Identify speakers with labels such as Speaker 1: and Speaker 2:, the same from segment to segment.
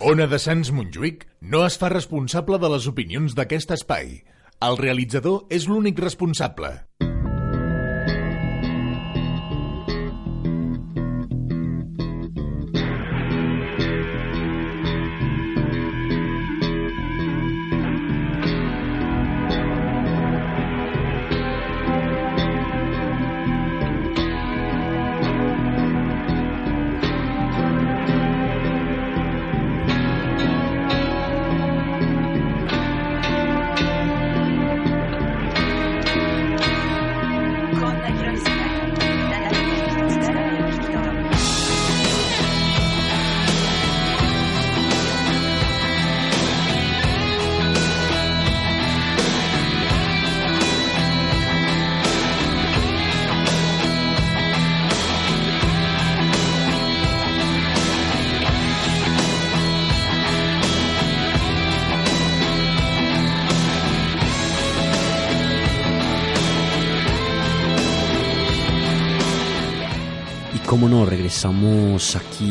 Speaker 1: Ona de Sants Montjuïc no es fa responsable de les opinions d'aquest espai. El realitzador és l'únic responsable.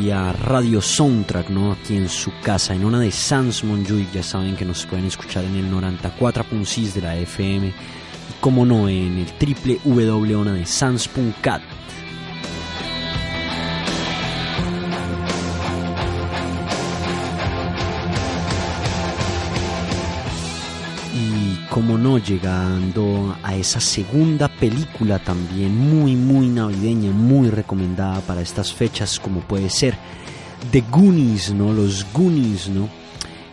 Speaker 2: Radio Soundtrack, ¿no? Aquí en su casa, en una de Sans Montjuïc, ya saben que nos pueden escuchar en el 94.6 de la FM y cómo no, en el www.onadesans.cat. llegando a esa segunda película también muy, muy navideña, muy recomendada para estas fechas, como puede ser The Goonies, ¿no? Los Goonies, ¿no?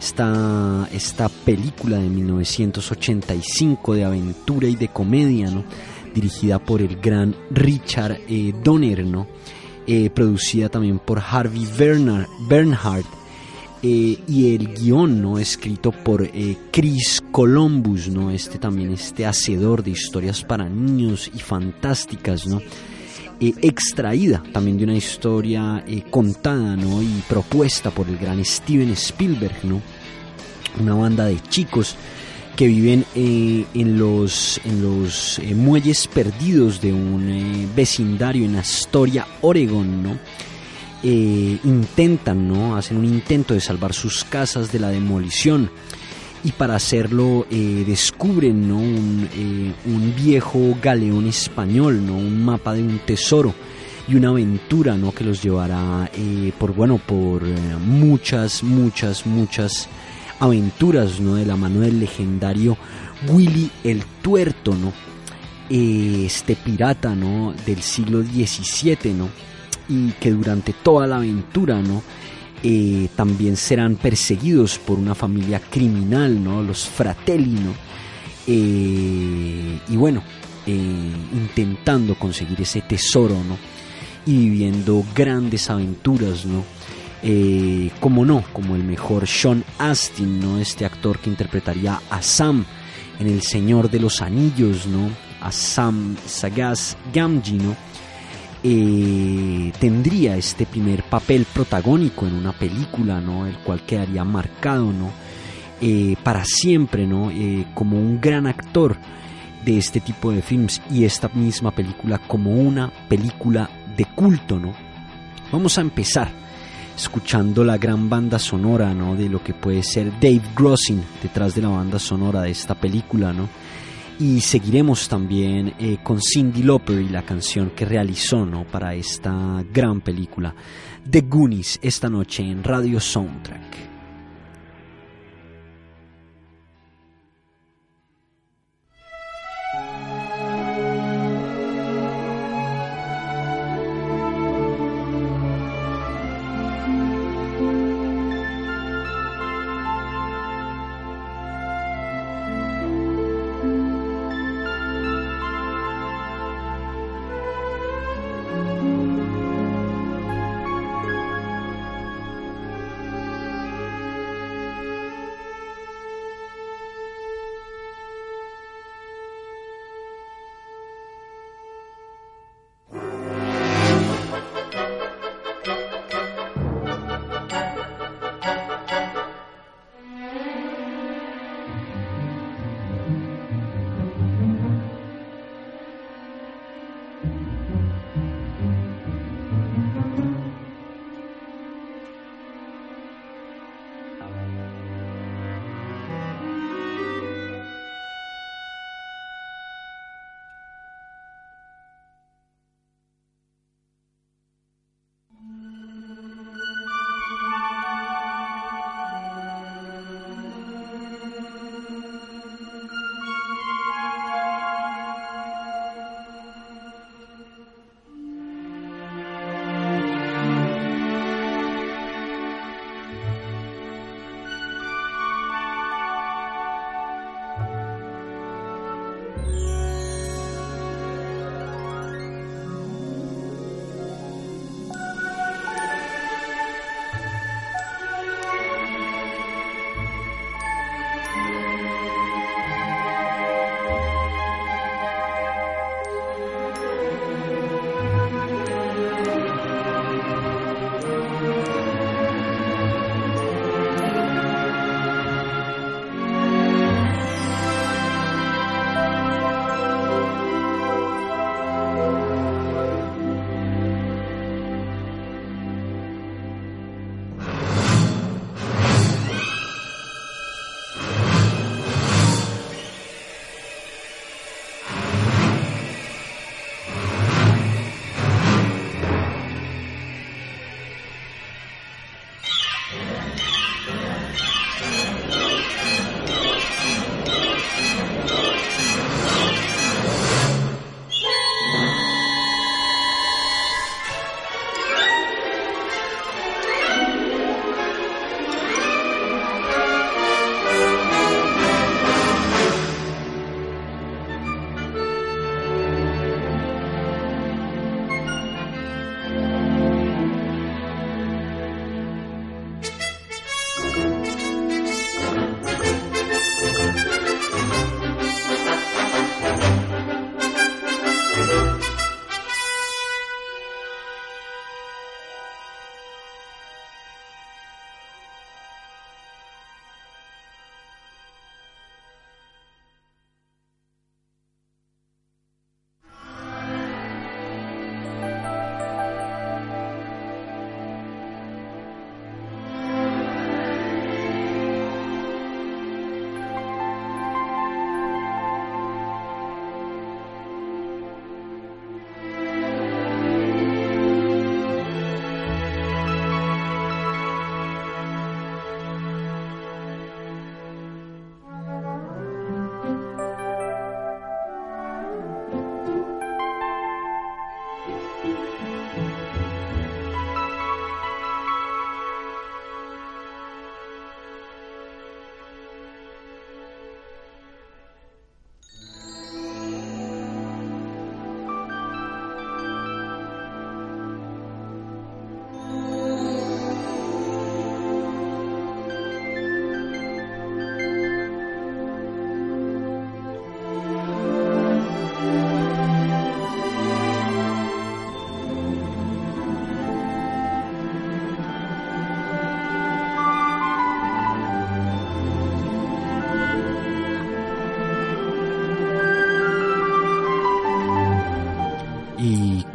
Speaker 2: Esta, esta película de 1985 de aventura y de comedia, ¿no? Dirigida por el gran Richard eh, Donner, ¿no? Eh, producida también por Harvey Bernhardt eh, y el guion no escrito por eh, Chris Columbus no este también este hacedor de historias para niños y fantásticas no eh, extraída también de una historia contada no y propuesta por el gran Steven Spielberg no una banda de chicos que viven en los, en los muelles perdidos de un vecindario en Astoria, Oregon, ¿no? Eh, intentan, ¿no? Hacen un intento de salvar sus casas de la demolición y para hacerlo eh, descubren ¿no? Eh, un, viejo galeón español, ¿no? un mapa de un tesoro y una aventura ¿no? que los llevará por bueno por muchas, muchas, muchas aventuras ¿no? de la mano del legendario Willy el Tuerto, ¿no? este pirata ¿no? del siglo XVII, ¿no? Y que durante toda la aventura, ¿no? Eh, también serán perseguidos por una familia criminal, ¿no? Los Fratelli, eh, y bueno, eh, intentando conseguir ese tesoro, ¿no? Y viviendo grandes aventuras, ¿no? como no, como el mejor Sean Astin, ¿no? Este actor que interpretaría a Sam en El Señor de los Anillos, ¿no? A Sam Sagaz Gamgee, ¿no? Eh, tendría este primer papel protagónico en una película, ¿no? El cual quedaría marcado, ¿no? Eh, para siempre, ¿no? Eh, como un gran actor de este tipo de films y esta misma película como una película de culto, ¿no? Vamos a empezar escuchando la gran banda sonora, ¿no? De lo que puede ser Dave Grossing detrás de la banda sonora de esta película, ¿no? Y seguiremos también eh, con Cindy Lauper y la canción que realizó ¿no? para esta gran película The Goonies esta noche en Radio Soundtrack.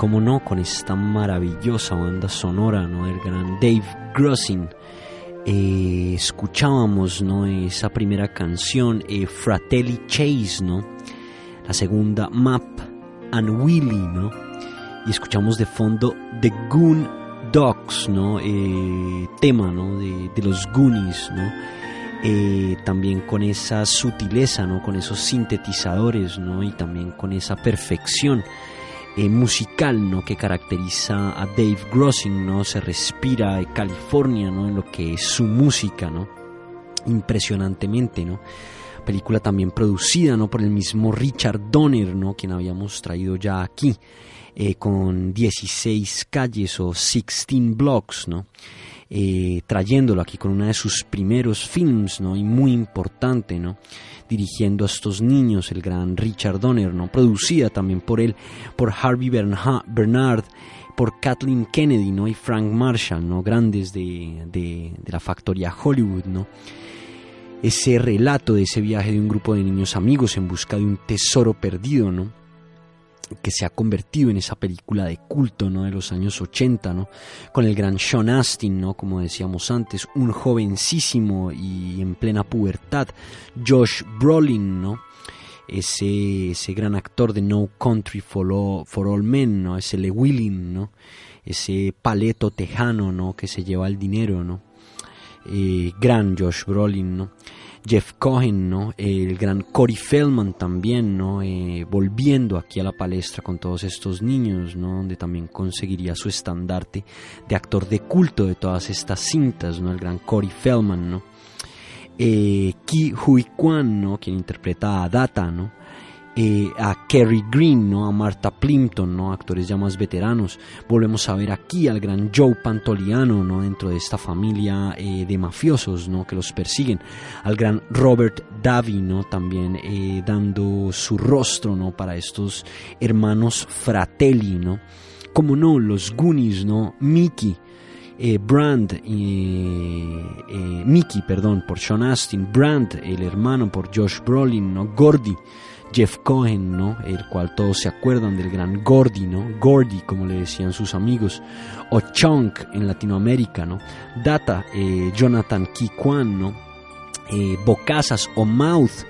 Speaker 2: Como no, con esta maravillosa banda sonora, ¿no? El gran Dave Grossin. Eh, escuchábamos, ¿no? Esa primera canción, eh, Fratelli Chase, ¿no? La segunda, Map and Willy, ¿no? Y escuchamos de fondo The Goon Dogs, ¿no? Eh, tema, ¿no? De, de los Goonies, ¿no? Eh, también con esa sutileza, ¿no? con esos sintetizadores ¿no? y también con esa perfección eh, musical ¿no? que caracteriza a Dave Grossing, ¿no? se respira de California ¿no? en lo que es su música, ¿no? impresionantemente. ¿no? Película también producida ¿no? por el mismo Richard Donner, ¿no? quien habíamos traído ya aquí, eh, con 16 calles o 16 blocks. ¿no? Eh, trayéndolo aquí con uno de sus primeros films, ¿no? Y muy importante, ¿no? Dirigiendo a estos niños, el gran Richard Donner, ¿no? Producida también por él, por Harvey Bernard, por Kathleen Kennedy, ¿no? Y Frank Marshall, ¿no? Grandes de, de, de la factoría Hollywood, ¿no? Ese relato de ese viaje de un grupo de niños amigos en busca de un tesoro perdido, ¿no? Que se ha convertido en esa película de culto ¿no? de los años 80, ¿no? con el gran Sean Astin, ¿no? como decíamos antes, un jovencísimo y en plena pubertad, Josh Brolin, ¿no? ese, ese gran actor de No Country for All, for All Men, ¿no? ese Lewilling, ¿no? ese paleto tejano ¿no? que se lleva el dinero, ¿no? Eh, gran Josh Brolin, ¿no? Jeff Cohen, ¿no? el gran Corey Feldman también, ¿no? Eh, volviendo aquí a la palestra con todos estos niños, ¿no? donde también conseguiría su estandarte de actor de culto de todas estas cintas, ¿no? el gran Corey Feldman, ¿no? Eh, Ki Hui Kwan, ¿no? quien interpreta a Data, ¿no? Eh, a Kerry Green, ¿no? a Martha Plimpton, ¿no? actores ya más veteranos. Volvemos a ver aquí al gran Joe Pantoliano ¿no? dentro de esta familia eh, de mafiosos ¿no? que los persiguen. Al gran Robert Davi ¿no? también eh, dando su rostro ¿no? para estos hermanos Fratelli. ¿no? Como no, los Goonies, ¿no? Mickey. Brand, Mickey, perdón, por Sean Astin, Brand, el hermano por Josh Brolin, ¿no? Gordy, Jeff Cohen, ¿no? El cual todos se acuerdan del gran Gordy, ¿no? Gordy, como le decían sus amigos, o Chunk en Latinoamérica, ¿no? Data, eh, Jonathan Kwan, ¿no? Eh, Bocazas o Mouth,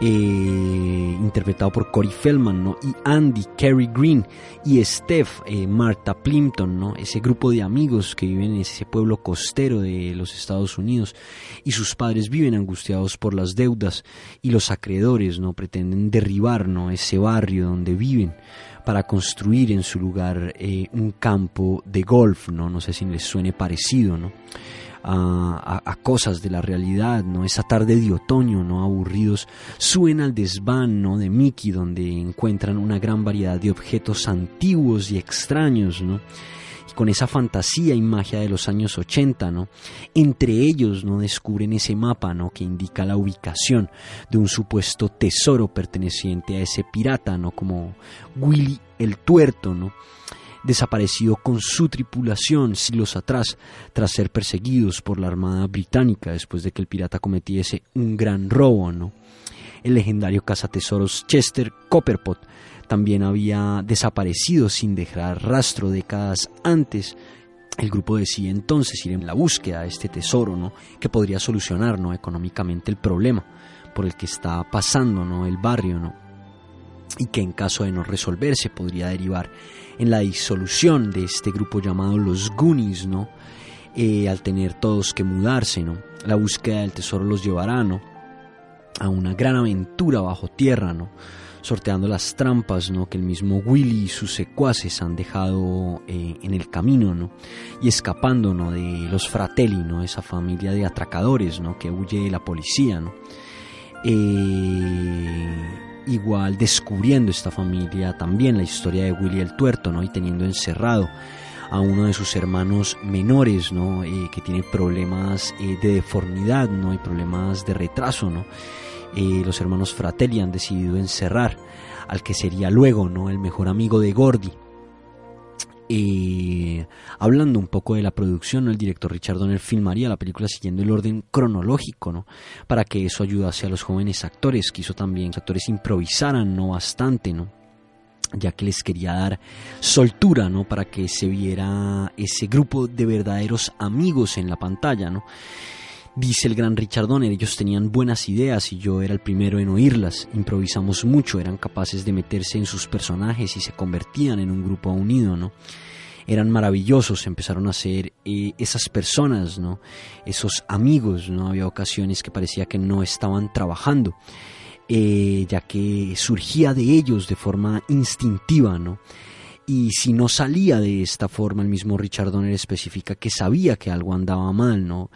Speaker 2: eh, interpretado por Corey Feldman, ¿no? Y Andy, Kerry Green y Steph, eh, Martha Plimpton, ¿no? Ese grupo de amigos que viven en ese pueblo costero de los Estados Unidos y sus padres viven angustiados por las deudas y los acreedores, ¿no? Pretenden derribar, ¿no? Ese barrio donde viven para construir en su lugar eh, un campo de golf, ¿no? No sé si les suene parecido, ¿no? A, cosas de la realidad, ¿no? Esa tarde de otoño, ¿no? Aburridos, suben al desván, ¿no? De Mickey, donde encuentran una gran variedad de objetos antiguos y extraños, ¿no? Y con esa fantasía y magia de los años 80, ¿no? Entre ellos, ¿no? Descubren ese mapa, ¿no? Que indica la ubicación de un supuesto tesoro perteneciente a ese pirata, ¿no? Como Willy el Tuerto, ¿no? Desaparecido con su tripulación siglos atrás, tras ser perseguidos por la Armada Británica después de que el pirata cometiese un gran robo. ¿no? El legendario cazatesoros Chester Copperpot también había desaparecido sin dejar rastro décadas antes. El grupo decide entonces ir en la búsqueda de este tesoro, ¿no? que podría solucionar ¿no? económicamente el problema por el que está pasando ¿no? el barrio, ¿no? Y que en caso de no resolverse podría derivar en la disolución de este grupo llamado los Goonies, ¿no? Eh, al tener todos que mudarse, ¿no? La búsqueda del tesoro los llevará, ¿no? A una gran aventura bajo tierra, ¿no? Sorteando las trampas, ¿no? Que el mismo Willy y sus secuaces han dejado eh, en el camino, ¿no? Y escapando, ¿no? De los Fratelli, ¿no? Esa familia de atracadores, ¿no? Que huye de la policía, ¿no? Eh, igual descubriendo esta familia también la historia de Willy el Tuerto, ¿no? Y teniendo encerrado a uno de sus hermanos menores, ¿no? Eh, que tiene problemas eh, de deformidad, ¿no? Y problemas de retraso, ¿no? Eh, los hermanos Fratelli han decidido encerrar al que sería luego, ¿no? El mejor amigo de Gordy, eh, hablando un poco de la producción, el director Richard Donner filmaría la película siguiendo el orden cronológico, ¿no? para que eso ayudase a los jóvenes actores, quiso también que actores improvisaran no bastante, ¿no? ya que les quería dar soltura, ¿no? Para que se viera ese grupo de verdaderos amigos en la pantalla, ¿no? Dice el gran Richard Donner, ellos tenían buenas ideas y yo era el primero en oírlas. Improvisamos mucho, eran capaces de meterse en sus personajes y se convertían en un grupo unido, ¿no? Eran maravillosos, empezaron a ser eh, esas personas, ¿no? Esos amigos, ¿no? Había ocasiones que parecía que no estaban trabajando, eh, ya que surgía de ellos de forma instintiva, ¿no? Y si no salía de esta forma, el mismo Richard Donner especifica que sabía que algo andaba mal, ¿no?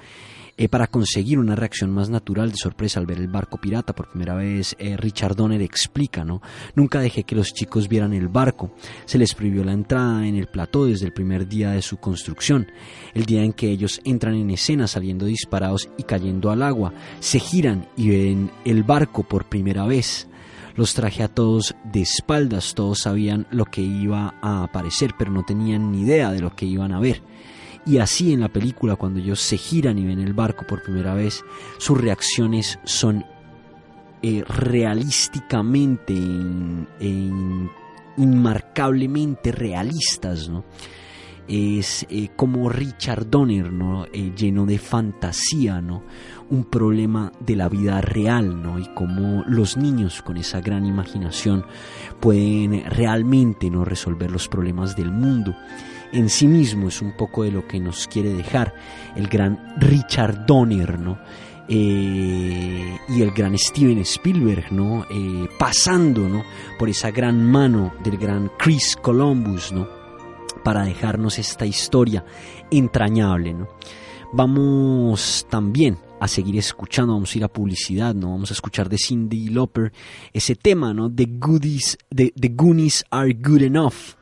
Speaker 2: Eh, para conseguir una reacción más natural de sorpresa al ver el barco pirata por primera vez, eh, Richard Donner explica, ¿no? Nunca dejé que los chicos vieran el barco. Se les prohibió la entrada en el plató desde el primer día de su construcción, el día en que ellos entran en escena saliendo disparados y cayendo al agua, se giran y ven el barco por primera vez. Los traje a todos de espaldas, todos sabían lo que iba a aparecer, pero no tenían ni idea de lo que iban a ver. Y así en la película, cuando ellos se giran y ven el barco por primera vez, sus reacciones son eh, realísticamente, inmarcablemente realistas, ¿no? Es eh, como Richard Donner, ¿no? Eh, lleno de fantasía, ¿no? Un problema de la vida real, ¿no? Y cómo los niños con esa gran imaginación pueden realmente, ¿no? Resolver los problemas del mundo en sí mismo es un poco de lo que nos quiere dejar el gran Richard Donner, ¿no? Eh, y el gran Steven Spielberg, ¿no? Eh, pasando, ¿no? Por esa gran mano del gran Chris Columbus, ¿no? Para dejarnos esta historia entrañable, ¿no? Vamos también a seguir escuchando, vamos a ir a publicidad, ¿no? Vamos a escuchar de Cindy Lauper ese tema, ¿no? The the Goonies Are Good Enough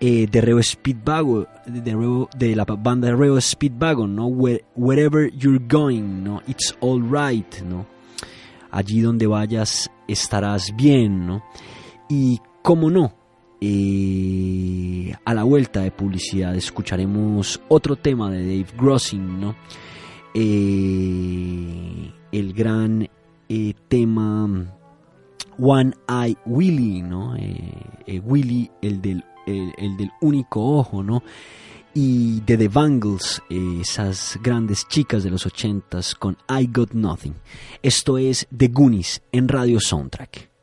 Speaker 2: eh, de Reo Speedwagon, de, de, la banda Reo Speedwagon, ¿no? wherever you're going, ¿no? It's alright, ¿no? Allí donde vayas estarás bien, ¿no? Y cómo no, eh, a la vuelta de publicidad escucharemos otro tema de Dave Grossing, ¿no? Eh, el gran tema One Eye Willy, ¿no? Willy, el del el, del único ojo, ¿no? Y de The Bangles, eh, esas grandes chicas de los ochentas con I Got Nothing. Esto es The Goonies en Radio Soundtrack.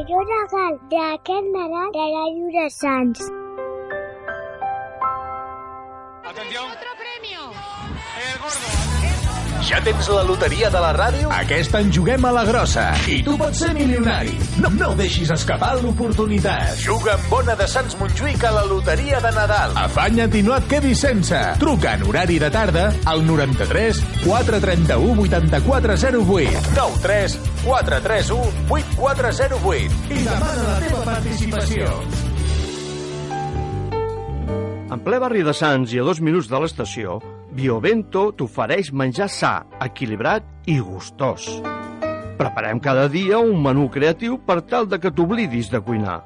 Speaker 3: Millor regal d'aquest Nadal de la Llura Sants.
Speaker 1: Ja tens la loteria de la ràdio? Aquest any juguem a la grossa. I tu pots ser milionari. No, no deixis escapar l'oportunitat. Juga amb Bona de Sants Montjuïc a la loteria de Nadal. Afanya't i no et quedis sense. Truca en horari de tarda al 93 431 8408 93 431 8408 i demana la teva participació.
Speaker 4: En ple barri de Sants i a dos minuts de l'estació, Biovento t'ofereix menjar sa, equilibrat i gustós. Preparem cada dia un menú creatiu per tal de que t'oblidis de cuinar.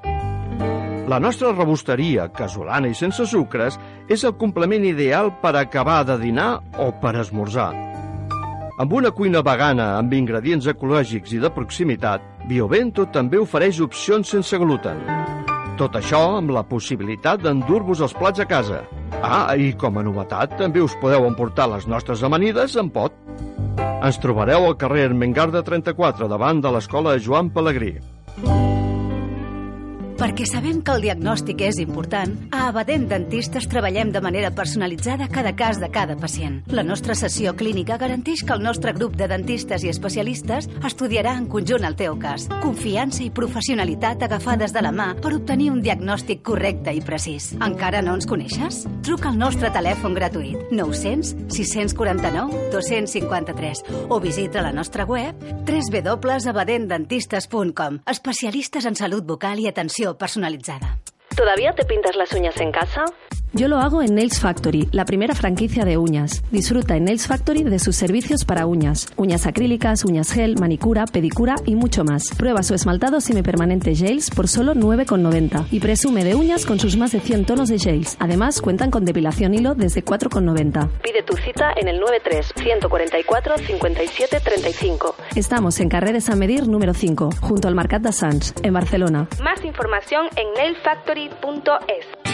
Speaker 4: La nostra rebosteria, casolana i sense sucres, és el complement ideal per acabar de dinar o per esmorzar. Amb una cuina vegana amb ingredients ecològics i de proximitat, Biovento també ofereix opcions sense gluten. Tot això amb la possibilitat d'endur-vos els plats a casa. Ah, i com a novetat, també us podeu emportar les nostres amanides en pot. Ens trobareu al carrer Mengarda 34, davant de l'escola Joan Pellegrí.
Speaker 5: Perquè sabem que el diagnòstic és important, a Abadent Dentistes treballem de manera personalitzada cada cas de cada pacient. La nostra sessió clínica garanteix que el nostre grup de dentistes i especialistes estudiarà en conjunt el teu cas. Confiança i professionalitat agafades de la mà per obtenir un diagnòstic correcte i precís. Encara no ens coneixes? Truca al nostre telèfon gratuït 900 649 253 o visita la nostra web www.abadentdentistes.com Especialistes en salut bucal i atenció personalizada.
Speaker 6: ¿Todavía te pintas las uñas en casa?
Speaker 7: Yo lo hago en Nails Factory, la primera franquicia de uñas. Disfruta en Nails Factory de sus servicios para uñas, uñas acrílicas, uñas gel, manicura, pedicura y mucho más. Prueba su esmaltado semipermanente gels por solo 9,90 y presume de uñas con sus más de 100 tonos de gels. Además, cuentan con depilación hilo desde 4,90.
Speaker 6: Pide tu cita en el 93 144 57 35.
Speaker 7: Estamos en Carrer de San Medir número 5, junto al Mercat de Sants, en Barcelona.
Speaker 6: Más información en nailfactory.es.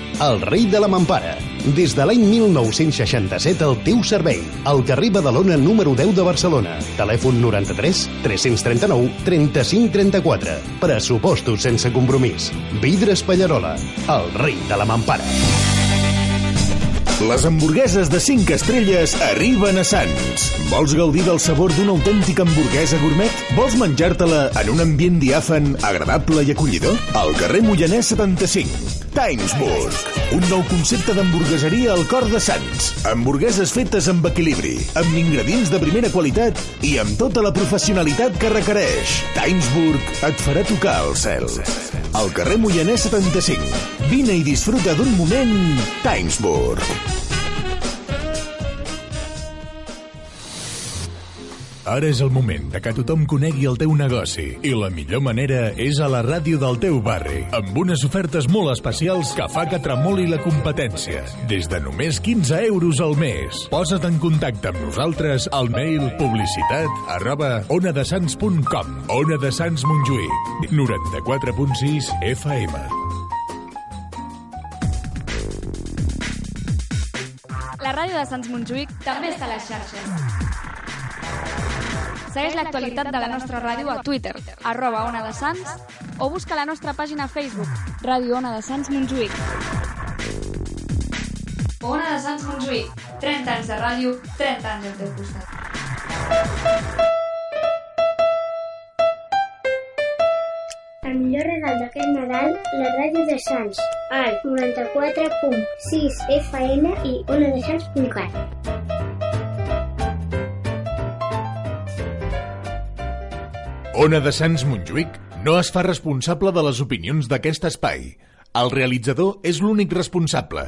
Speaker 8: el rei de la mampara. Des de l'any 1967 al teu servei. Al carrer Badalona número 10 de Barcelona. Telèfon 93 339 35 34. Pressupostos sense compromís. Vidres Pallarola, el rei de la mampara.
Speaker 1: Les hamburgueses de 5 estrelles arriben a Sants. Vols gaudir del sabor d'una autèntica hamburguesa gourmet? Vols menjar-te-la en un ambient diàfan, agradable i acollidor? Al carrer Moianès 75. Timesburg, un nou concepte d'hamburgueseria al cor de Sants. Hamburgueses fetes amb equilibri, amb ingredients de primera qualitat i amb tota la professionalitat que requereix. Timesburg et farà tocar el cel. Al carrer Moianès 75. Vine i disfruta d'un moment Timesburg. Ara és el moment de que tothom conegui el teu negoci i la millor manera és a la ràdio del teu barri, amb unes ofertes molt especials que fa que tremoli la competència. Des de només 15 euros al mes. Posa't en contacte amb nosaltres al mail publicitat arroba onadesans.com Ona de Sants Montjuïc 94.6 FM
Speaker 9: La ràdio de Sants Montjuïc també està a les xarxes. Segueix l'actualitat de la nostra ràdio a Twitter, arroba Ona de Sants, o busca la nostra pàgina a Facebook, Ràdio Ona de Sants Montjuïc. Ona de Sants Montjuïc, 30 anys de ràdio, 30 anys al teu costat.
Speaker 10: El millor regal d'aquest Nadal, la ràdio de Sants, al 94.6 FM i onadesans.cat.
Speaker 1: Ona de Sants Montjuïc no es fa responsable de les opinions d'aquest espai. El realitzador és l'únic responsable.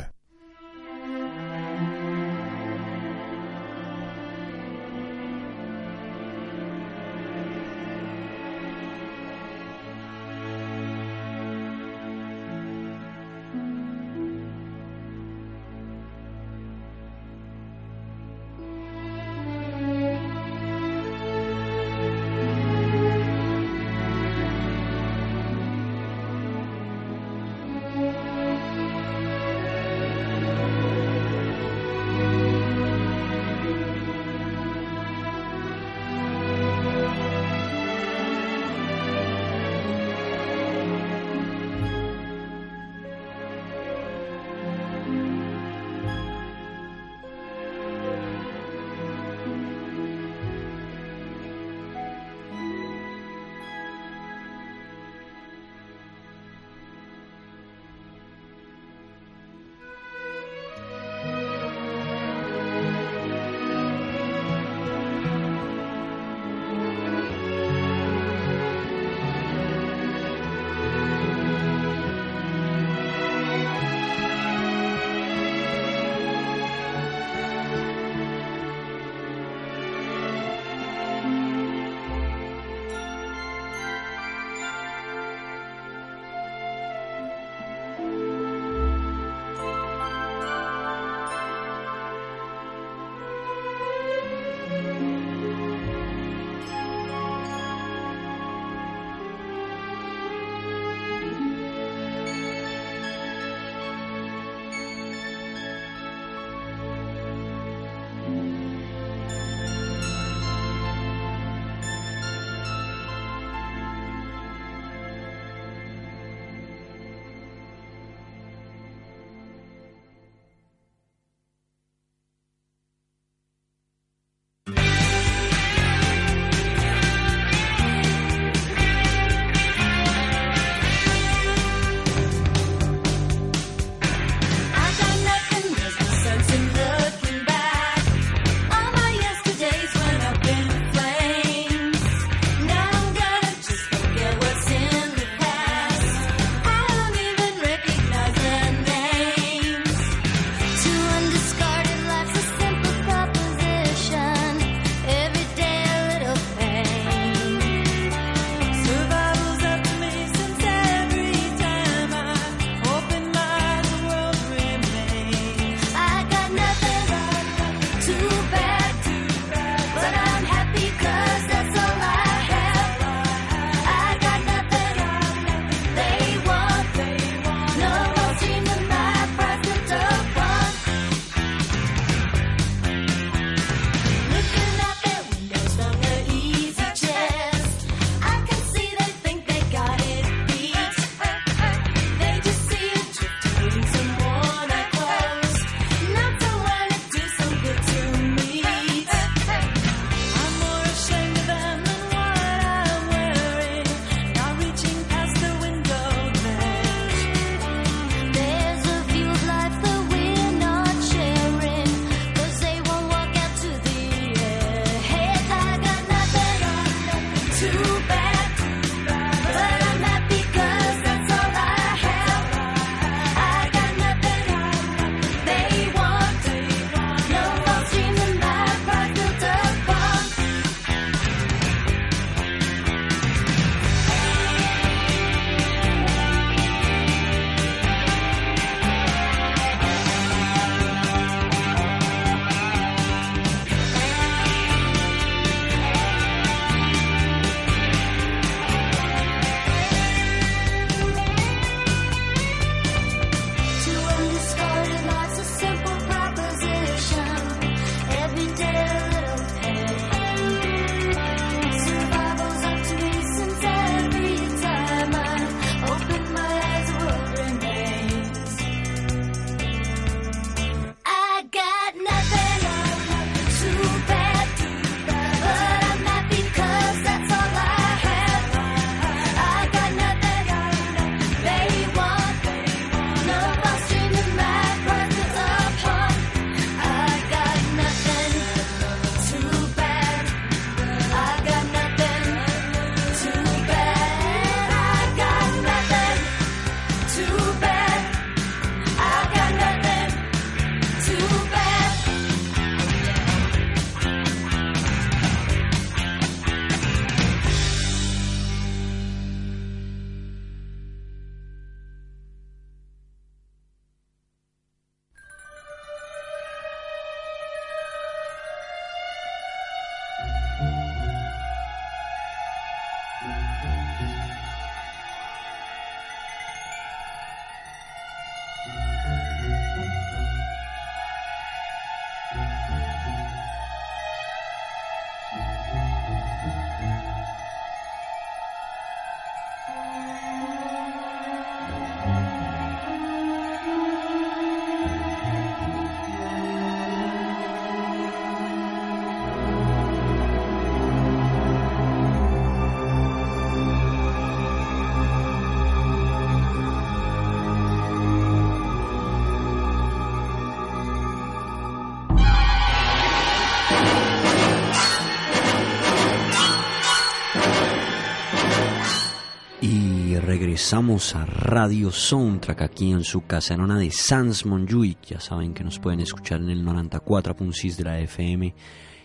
Speaker 2: Regresamos a Radio Soundtrack aquí en su caserona de Sans Montjuic. Ya saben que nos pueden escuchar en el 94.6 de la FM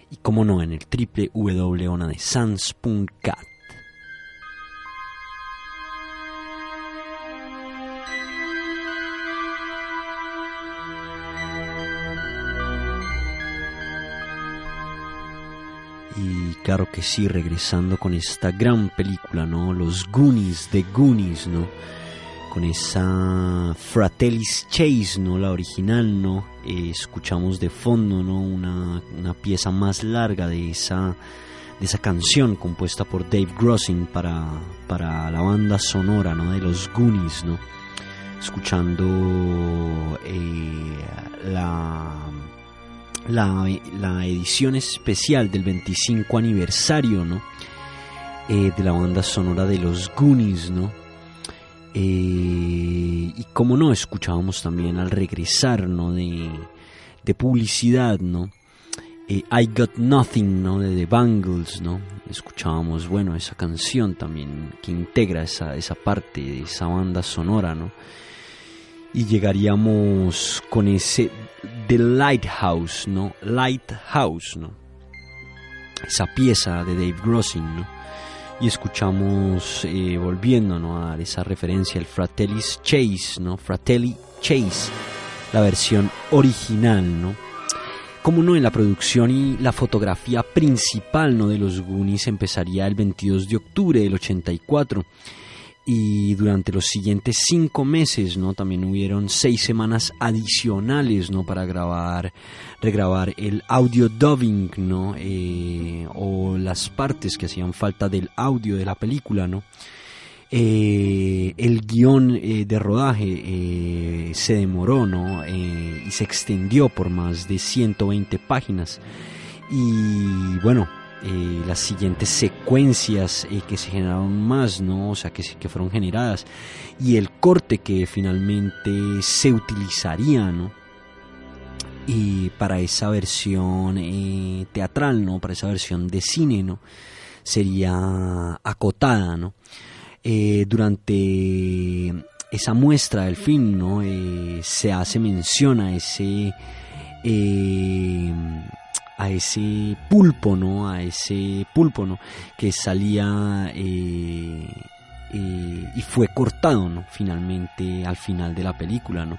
Speaker 2: y como no en el www.onadesans.cat. claro que sí, regresando con esta gran película, ¿no? Los Goonies de Goonies, ¿no? Con esa Fratelli's Chase, ¿no? La original, ¿no? Eh, escuchamos de fondo, ¿no? Una, una, pieza más larga de esa, de esa canción compuesta por Dave Grossing para, para la banda sonora, ¿no? De los Goonies, ¿no? Escuchando eh, la la, edición especial del 25 aniversario, ¿no? Eh, de la banda sonora de los Goonies, ¿no? Eh, y como no, escuchábamos también al regresar. De, de publicidad, ¿no? Eh, I Got Nothing, ¿no? De The Bangles, ¿no? Escuchábamos, bueno, esa canción también que integra esa, esa parte de esa banda sonora, ¿no? Y llegaríamos con ese The Lighthouse, ¿no? Lighthouse, ¿no? Esa pieza de Dave Grossing, ¿no? Y escuchamos, eh, volviendo, ¿no? A esa referencia, el Fratelli's Chase, ¿no? Fratelli Chase, la versión original, ¿no? Como no, en la producción y la fotografía principal, ¿no? De los Goonies empezaría el 22 de octubre del 84 y durante los siguientes cinco meses, ¿no? También hubieron seis semanas adicionales, ¿no? Para grabar, regrabar el audio dubbing, ¿no? Eh, o las partes que hacían falta del audio de la película, ¿no? Eh, el guion eh, de rodaje se demoró, ¿no? y se extendió por más de 120 páginas. Y bueno, eh, las siguientes secuencias eh, que se generaron más, ¿no? O sea, que, que fueron generadas y el corte que finalmente se utilizaría, ¿no? Y para esa versión eh, teatral, ¿no? Para esa versión de cine, ¿no? Sería acotada, ¿no? durante esa muestra del film, ¿no? se hace mención a ese a ese pulpo, ¿no? A ese pulpo, ¿no? Que salía eh, eh, y fue cortado, ¿no? Finalmente, al final de la película, ¿no?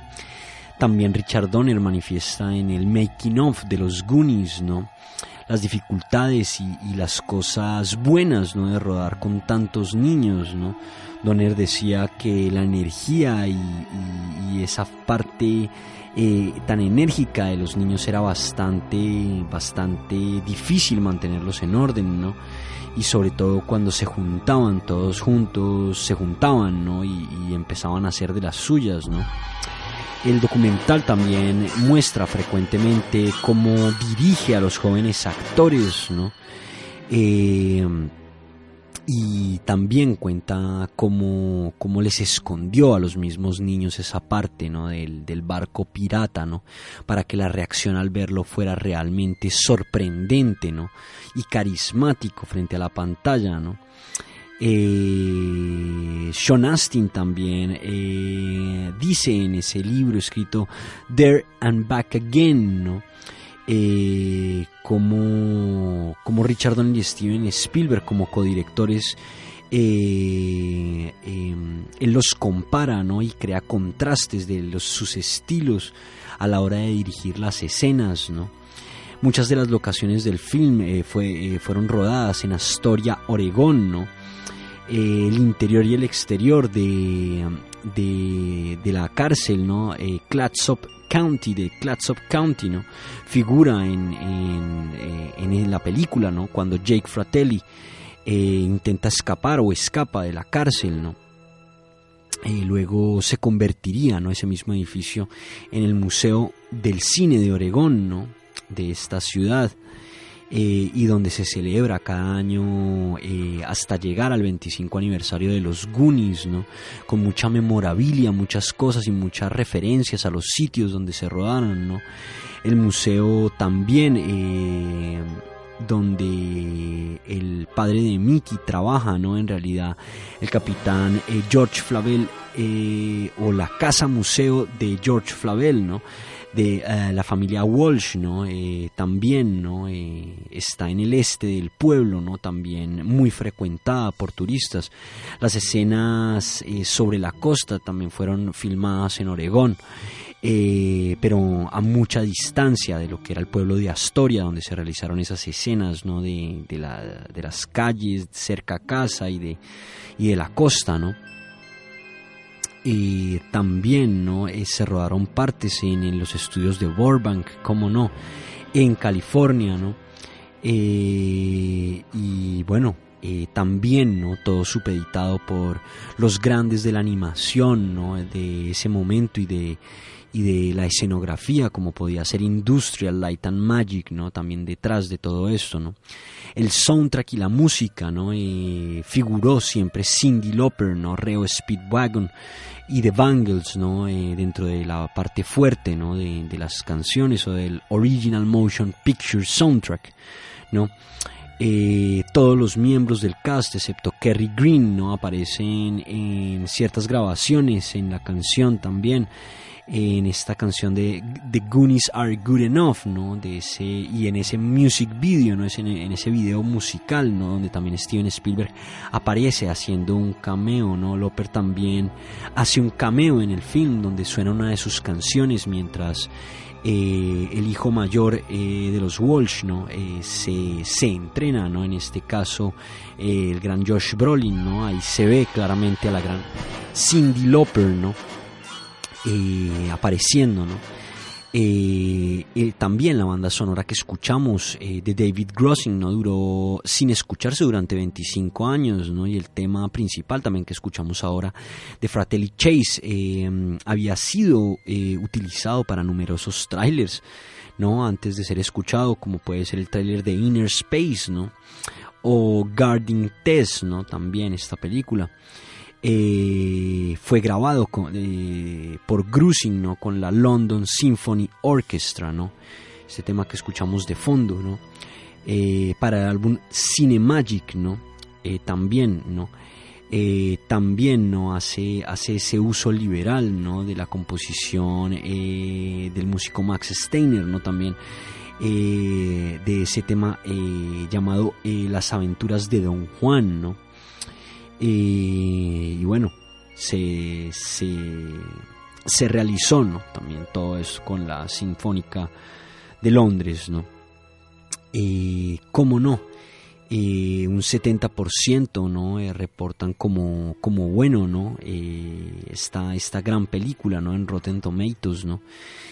Speaker 2: También Richard Donner manifiesta en el making of de los Goonies, ¿no? Las dificultades y, las cosas buenas, ¿no? De rodar con tantos niños, ¿no? Donner decía que la energía y esa parte eh, tan enérgica de los niños era bastante, bastante difícil mantenerlos en orden, ¿no? Y sobre todo cuando se juntaban todos juntos, se juntaban, ¿no? Y, empezaban a hacer de las suyas, ¿no? El documental también muestra frecuentemente cómo dirige a los jóvenes actores, ¿no? Eh, y también cuenta cómo, cómo, les escondió a los mismos niños esa parte ¿no? del, del, barco pirata, ¿no? para que la reacción al verlo fuera realmente sorprendente ¿no? y carismático frente a la pantalla. ¿no? Eh, Sean Astin también eh, dice en ese libro escrito There and Back Again, ¿no? Eh, como, como Richard Donner y Steven Spielberg como codirectores, eh, em, él los compara ¿no? y crea contrastes de sus estilos a la hora de dirigir las escenas. ¿no? Muchas de las locaciones del film eh, fueron rodadas en Astoria, Oregón. ¿no? el interior y el exterior de, de, de la cárcel, ¿no? Clatsop County, de Clatsop County, ¿no? Figura en, en, eh, la película, ¿no? Cuando Jake Fratelli eh, intenta escapar o escapa de la cárcel, ¿no? Y luego se convertiría, ¿no? Ese mismo edificio en el Museo del Cine de Oregón, ¿no? De esta ciudad. Eh, y donde se celebra cada año eh, hasta llegar al 25 aniversario de los Goonies, ¿no? con mucha memorabilia, muchas cosas y muchas referencias a los sitios donde se rodaron. ¿no? El museo también eh, donde el padre de Mickey trabaja, ¿no? En realidad, el capitán George Flavel eh, o la casa museo de George Flavel, ¿no? De eh, la familia Walsh, ¿no? también, ¿no? está en el este del pueblo, ¿no? También muy frecuentada por turistas. Las escenas sobre la costa también fueron filmadas en Oregón. Eh, pero a mucha distancia de lo que era el pueblo de Astoria, donde se realizaron esas escenas ¿no? de, las calles cerca a casa y de, y de la costa. ¿no? Y también ¿no? Eh, se rodaron partes en, los estudios de Burbank, como no, en California. ¿no? Eh, y bueno, también ¿no? todo supeditado por los grandes de la animación ¿no? de ese momento y de, y de la escenografía, como podía ser Industrial Light and Magic, ¿no? También detrás de todo esto, ¿no? El soundtrack y la música, ¿no? figuró siempre Cindy Lauper, ¿no? Reo Speedwagon y The Bangles, ¿no? Eh, dentro de la parte fuerte, ¿no? De, de, las canciones o del Original Motion Picture Soundtrack, ¿no? Eh, todos los miembros del cast, excepto Kerry Green, ¿no? Aparecen en ciertas grabaciones en la canción también en esta canción de The Goonies Are Good Enough, ¿no? De ese, y en ese music video, ¿no? Es en, ese video musical, ¿no? Donde también Steven Spielberg aparece haciendo un cameo, ¿no? Loper también hace un cameo en el film donde suena una de sus canciones mientras eh, el hijo mayor eh, de los Walsh, ¿no? Eh, se, se, entrena, ¿no? En este caso, el gran Josh Brolin, ¿no? Ahí se ve claramente a la gran Cindy Lauper, ¿no? Eh, apareciendo, ¿no? Eh, también la banda sonora que escuchamos eh, de David Grossing no duró sin escucharse durante 25 años ¿no? y el tema principal también que escuchamos ahora de Fratelli Chase había sido utilizado para numerosos trailers ¿no? antes de ser escuchado como puede ser el trailer de Inner Space ¿no? o Guarding Test ¿no? también esta película eh, fue grabado eh, por Grusing, ¿no? Con la London Symphony Orchestra, ¿no? Este tema que escuchamos de fondo, ¿no? Eh, para el álbum Cinemagic, ¿no? también, ¿no? también no hace, hace ese uso liberal ¿no? de la composición del músico Max Steiner ¿no? también de ese tema llamado Las aventuras de Don Juan ¿no? Y bueno, se, se, realizó ¿no? también todo eso con la Sinfónica de Londres, ¿no? Y cómo no, un 70% ¿no? Eh, reportan como, como bueno ¿no? Eh, esta, esta gran película ¿no? en Rotten Tomatoes ¿no?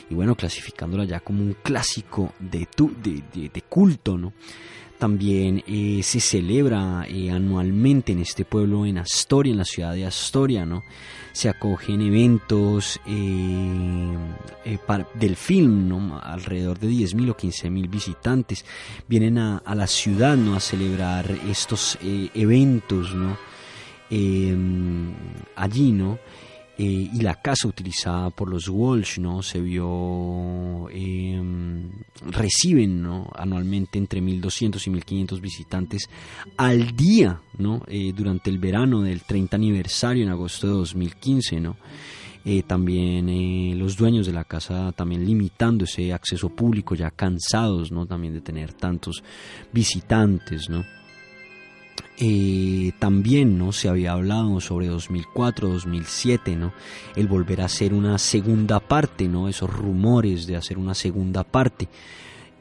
Speaker 2: y bueno clasificándola ya como un clásico de, tu, de, de culto ¿no? También eh, se celebra eh, anualmente en este pueblo, en Astoria, en la ciudad de Astoria, ¿no? Se acogen eventos eh, del film, ¿no? Alrededor de 10.000 o 15.000 visitantes vienen a, a, la ciudad, ¿no? A celebrar estos eventos, ¿no? allí, ¿no? Eh, y la casa utilizada por los Walsh no se vio em, reciben ¿no? anualmente entre 1200 y 1500 visitantes al día no eh, durante el verano del 30 aniversario en agosto de 2015 no eh, también los dueños de la casa también limitando ese acceso público ya cansados no también de tener tantos visitantes no eh, también ¿no? se había hablado sobre 2004, 2007, ¿no? el volver a hacer una segunda parte, ¿no? esos rumores de hacer una segunda parte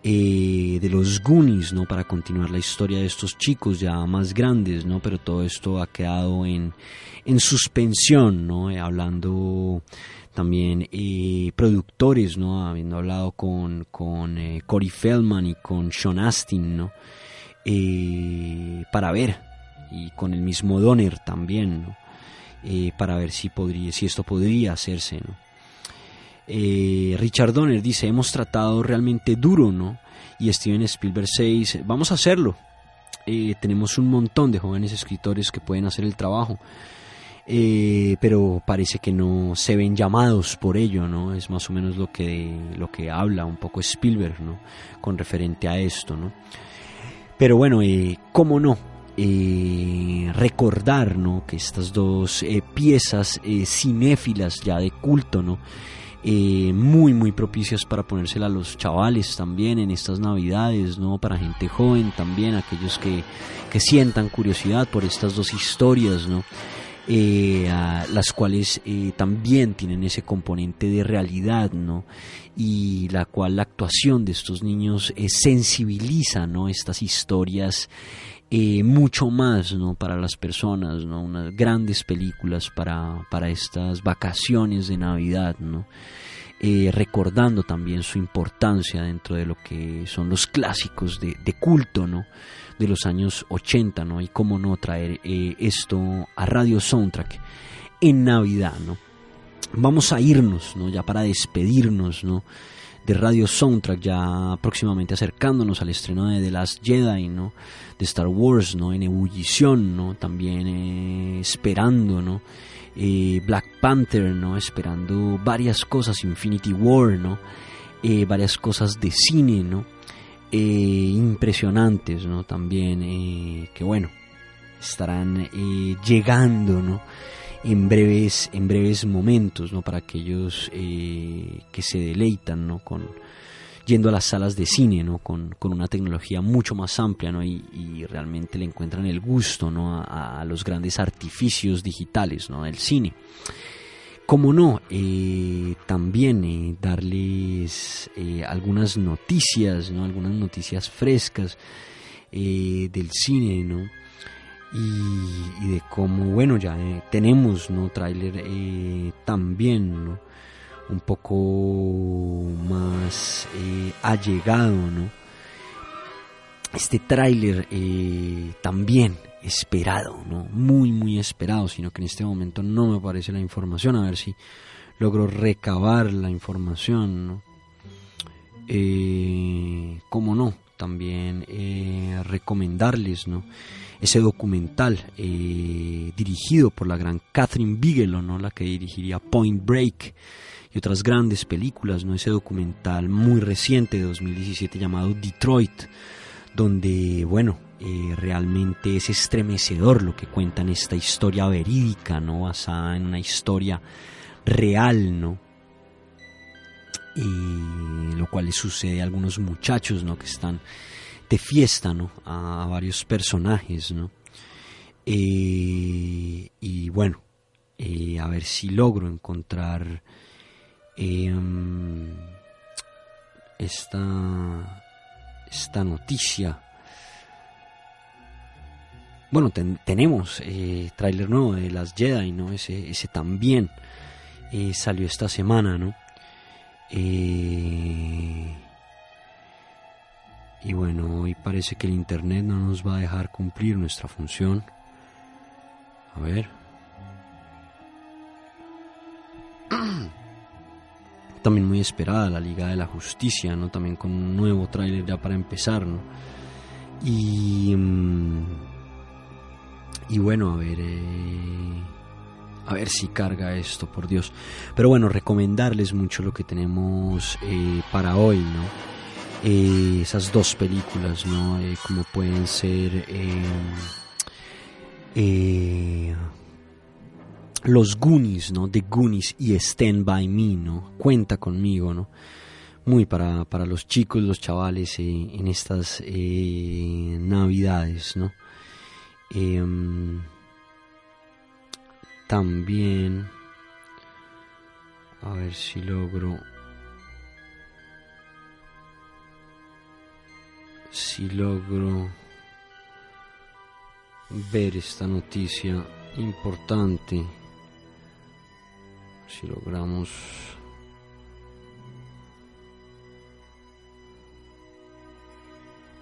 Speaker 2: eh, de los Goonies ¿no? para continuar la historia de estos chicos ya más grandes, ¿no? pero todo esto ha quedado en, en suspensión, ¿no? Eh, hablando también productores, ¿no? habiendo hablado con, con Corey Feldman y con Sean Astin, ¿no? para ver y con el mismo Donner también, eh, para ver si, podría, si esto podría hacerse. Eh, Richard Donner dice, hemos tratado realmente duro, ¿no? Y Steven Spielberg dice, vamos a hacerlo. Eh, tenemos un montón de jóvenes escritores que pueden hacer el trabajo. pero parece que no se ven llamados por ello, ¿no? Es más o menos lo que, lo que habla un poco Spielberg, ¿no? Con referente a esto, ¿no? Pero bueno, cómo no, eh, recordar que estas dos eh, piezas eh, cinéfilas ya de culto, ¿no? Eh, muy muy propicias para ponérsela a los chavales también en estas navidades, ¿no? Para gente joven también, aquellos que, que sientan curiosidad por estas dos historias, ¿no? Las cuales también tienen ese componente de realidad, ¿no? Y la cual la actuación de estos niños sensibiliza, ¿no? Estas historias mucho más, ¿no? Para las personas, ¿no? Unas grandes películas para, para estas vacaciones de Navidad, ¿no? Eh, recordando también su importancia dentro de lo que son los clásicos de, de culto, ¿no? de los años 80, ¿no? Y cómo no traer eh, esto a Radio Soundtrack en Navidad, ¿no? Vamos a irnos, ¿no? Ya para despedirnos, ¿no? De Radio Soundtrack, ya próximamente acercándonos al estreno de The Last Jedi, ¿no? De Star Wars, ¿no? En ebullición, ¿no? También eh, esperando, ¿no? Eh, Black Panther, ¿no? Esperando varias cosas, Infinity War, ¿no? Eh, varias cosas de cine, ¿no? impresionantes, ¿no? También, que bueno, estarán llegando, ¿no? En breves, en breves momentos, ¿no? Para aquellos eh, que se deleitan, ¿no? Con, yendo a las salas de cine, ¿no? Con, con una tecnología mucho más amplia, ¿no? Y, realmente le encuentran el gusto, ¿no? A, los grandes artificios digitales, ¿no? Del cine. Como no, eh, también eh, darles algunas noticias, ¿no? Algunas noticias frescas del cine, ¿no? Y, de cómo, bueno, ya eh, tenemos, ¿no? Tráiler eh, también, ¿no? Un poco más eh, allegado, ¿no? Este tráiler eh, también esperado, ¿no? Muy, muy esperado, sino que en este momento no me aparece la información, a ver si logro recabar la información, ¿no? ¿Cómo no? También eh, recomendarles, ¿no? Ese documental eh, dirigido por la gran Catherine Bigelow, ¿no? La que dirigiría Point Break y otras grandes películas, ¿no? Ese documental muy reciente de 2017 llamado Detroit, donde, bueno, eh, realmente es estremecedor lo que cuentan esta historia verídica, ¿no? Basada en una historia real, ¿no? Y lo cual le sucede a algunos muchachos, ¿no? Que están de fiesta, ¿no? A varios personajes, ¿no? Eh, y bueno, eh, a ver si logro encontrar em, esta esta noticia. Bueno, ten- tenemos eh, tráiler nuevo de las Jedi, ¿no? Ese, ese también eh, salió esta semana, ¿no? Eh, y bueno, hoy parece que el internet no nos va a dejar cumplir nuestra función. A ver. También muy esperada la Liga de la Justicia, ¿no? También con un nuevo tráiler ya para empezar, ¿no? Y... mm, y bueno, a ver... eh, a ver si carga esto, por Dios. Pero bueno, recomendarles mucho lo que tenemos eh, para hoy, ¿no? Eh, esas dos películas, ¿no? Eh, como pueden ser Los Goonies, ¿no? The Goonies y Stand By Me, ¿no? Cuenta conmigo, ¿no? Muy para, para los chicos, los chavales en estas navidades, ¿no? También a ver si logro si logro ver esta noticia importante si logramos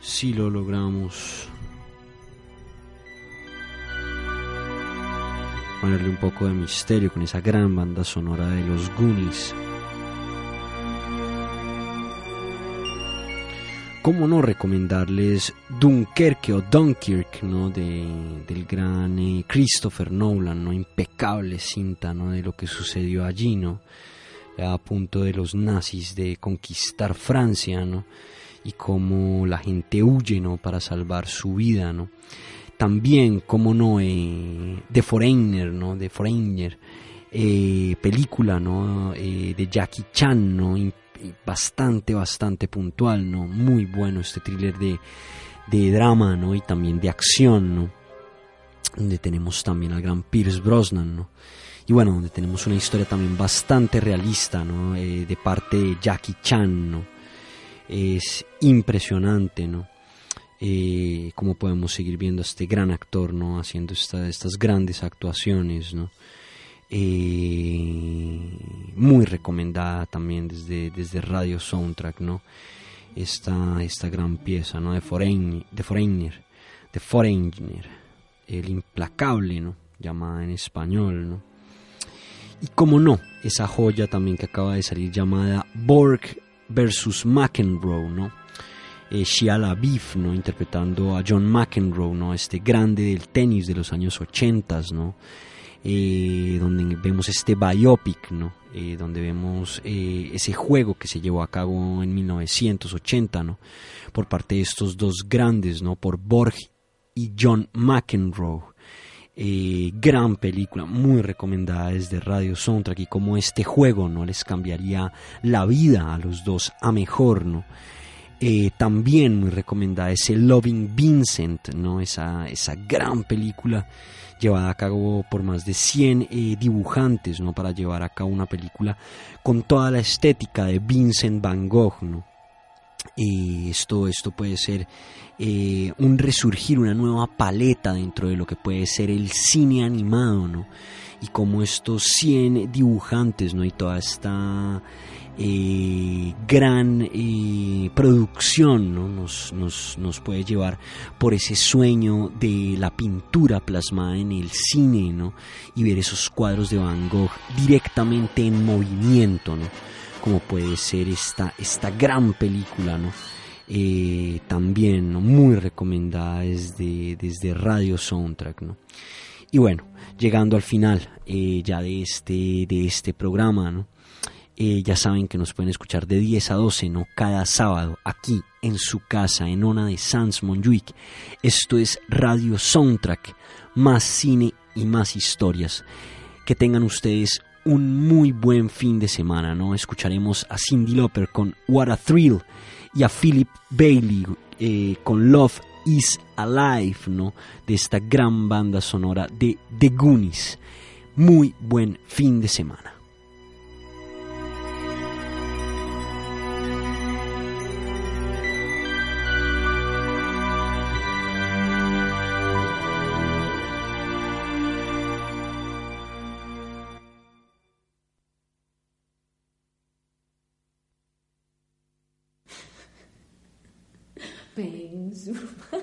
Speaker 2: si lo logramos ponerle un poco de misterio con esa gran banda sonora de los Goonies. ¿Cómo no recomendarles Dunkerque o Dunkirk, ¿no? De, del gran eh, Christopher Nolan, ¿no? Impecable cinta, ¿no? De lo que sucedió allí, ¿no? A punto de los nazis de conquistar Francia, ¿no? y cómo la gente huye ¿no? para salvar su vida. ¿no? También, como no, eh, The Foreigner, ¿no? The Foreigner, eh, película ¿no? Eh, de Jackie Chan, ¿no? bastante, bastante puntual, ¿no? Muy bueno este thriller de, de drama, ¿no? Y también de acción, ¿no? Donde tenemos también al gran Pierce Brosnan, ¿no? Y bueno, donde tenemos una historia también bastante realista, ¿no? Eh, de parte de Jackie Chan, ¿no? Es impresionante, ¿no? Eh, como podemos seguir viendo a este gran actor, ¿no? Haciendo estas grandes actuaciones, ¿no? Eh, muy recomendada también desde, desde Radio Soundtrack, ¿no? Esta, esta gran pieza, ¿no? De Foreigner, de Foreigner, de Foreigner, el implacable, ¿no? Llamada en español, ¿no? Y como no, esa joya también que acaba de salir llamada Borg versus McEnroe, ¿no? Eh, Shia LaBeouf, ¿no? Interpretando a John McEnroe, ¿no? Este grande del tenis de los años 80, ¿no? Eh, donde vemos este biopic, ¿no? Eh, donde vemos eh, ese juego que se llevó a cabo en 1980, ¿no? Por parte de estos dos grandes, ¿no? Por Borg y John McEnroe. gran película, muy recomendada desde Radio Soundtrack y como este juego no les cambiaría la vida a los dos a mejor, ¿no? También muy recomendada ese Loving Vincent, ¿no? Esa, esa gran película llevada a cabo por más de 100 eh, dibujantes, ¿no? Para llevar a cabo una película con toda la estética de Vincent Van Gogh, ¿no? Y esto, esto puede ser eh, un resurgir, una nueva paleta dentro de lo que puede ser el cine animado, ¿no? Y como estos 100 dibujantes, ¿no? Y toda esta eh, gran eh, producción ¿no? nos, nos, puede llevar por ese sueño de la pintura plasmada en el cine ¿no? y ver esos cuadros de Van Gogh directamente en movimiento ¿no? como puede ser esta, esta gran película ¿no? Eh, también ¿no? muy recomendada desde, desde Radio Soundtrack ¿no? y bueno llegando al final ya de este, de este programa ¿no? Eh, ya saben que nos pueden escuchar de 10 a 12, ¿no? Cada sábado, aquí en su casa, en Ona de Sans Monjuic. Esto es Radio Soundtrack, más cine y más historias. Que tengan ustedes un muy buen fin de semana, ¿no? Escucharemos a Cindy Lauper con What a Thrill y a Philip Bailey eh, con Love is Alive, ¿no? De esta gran banda sonora de The Goonies. Muy buen fin de semana.
Speaker 11: Zumba.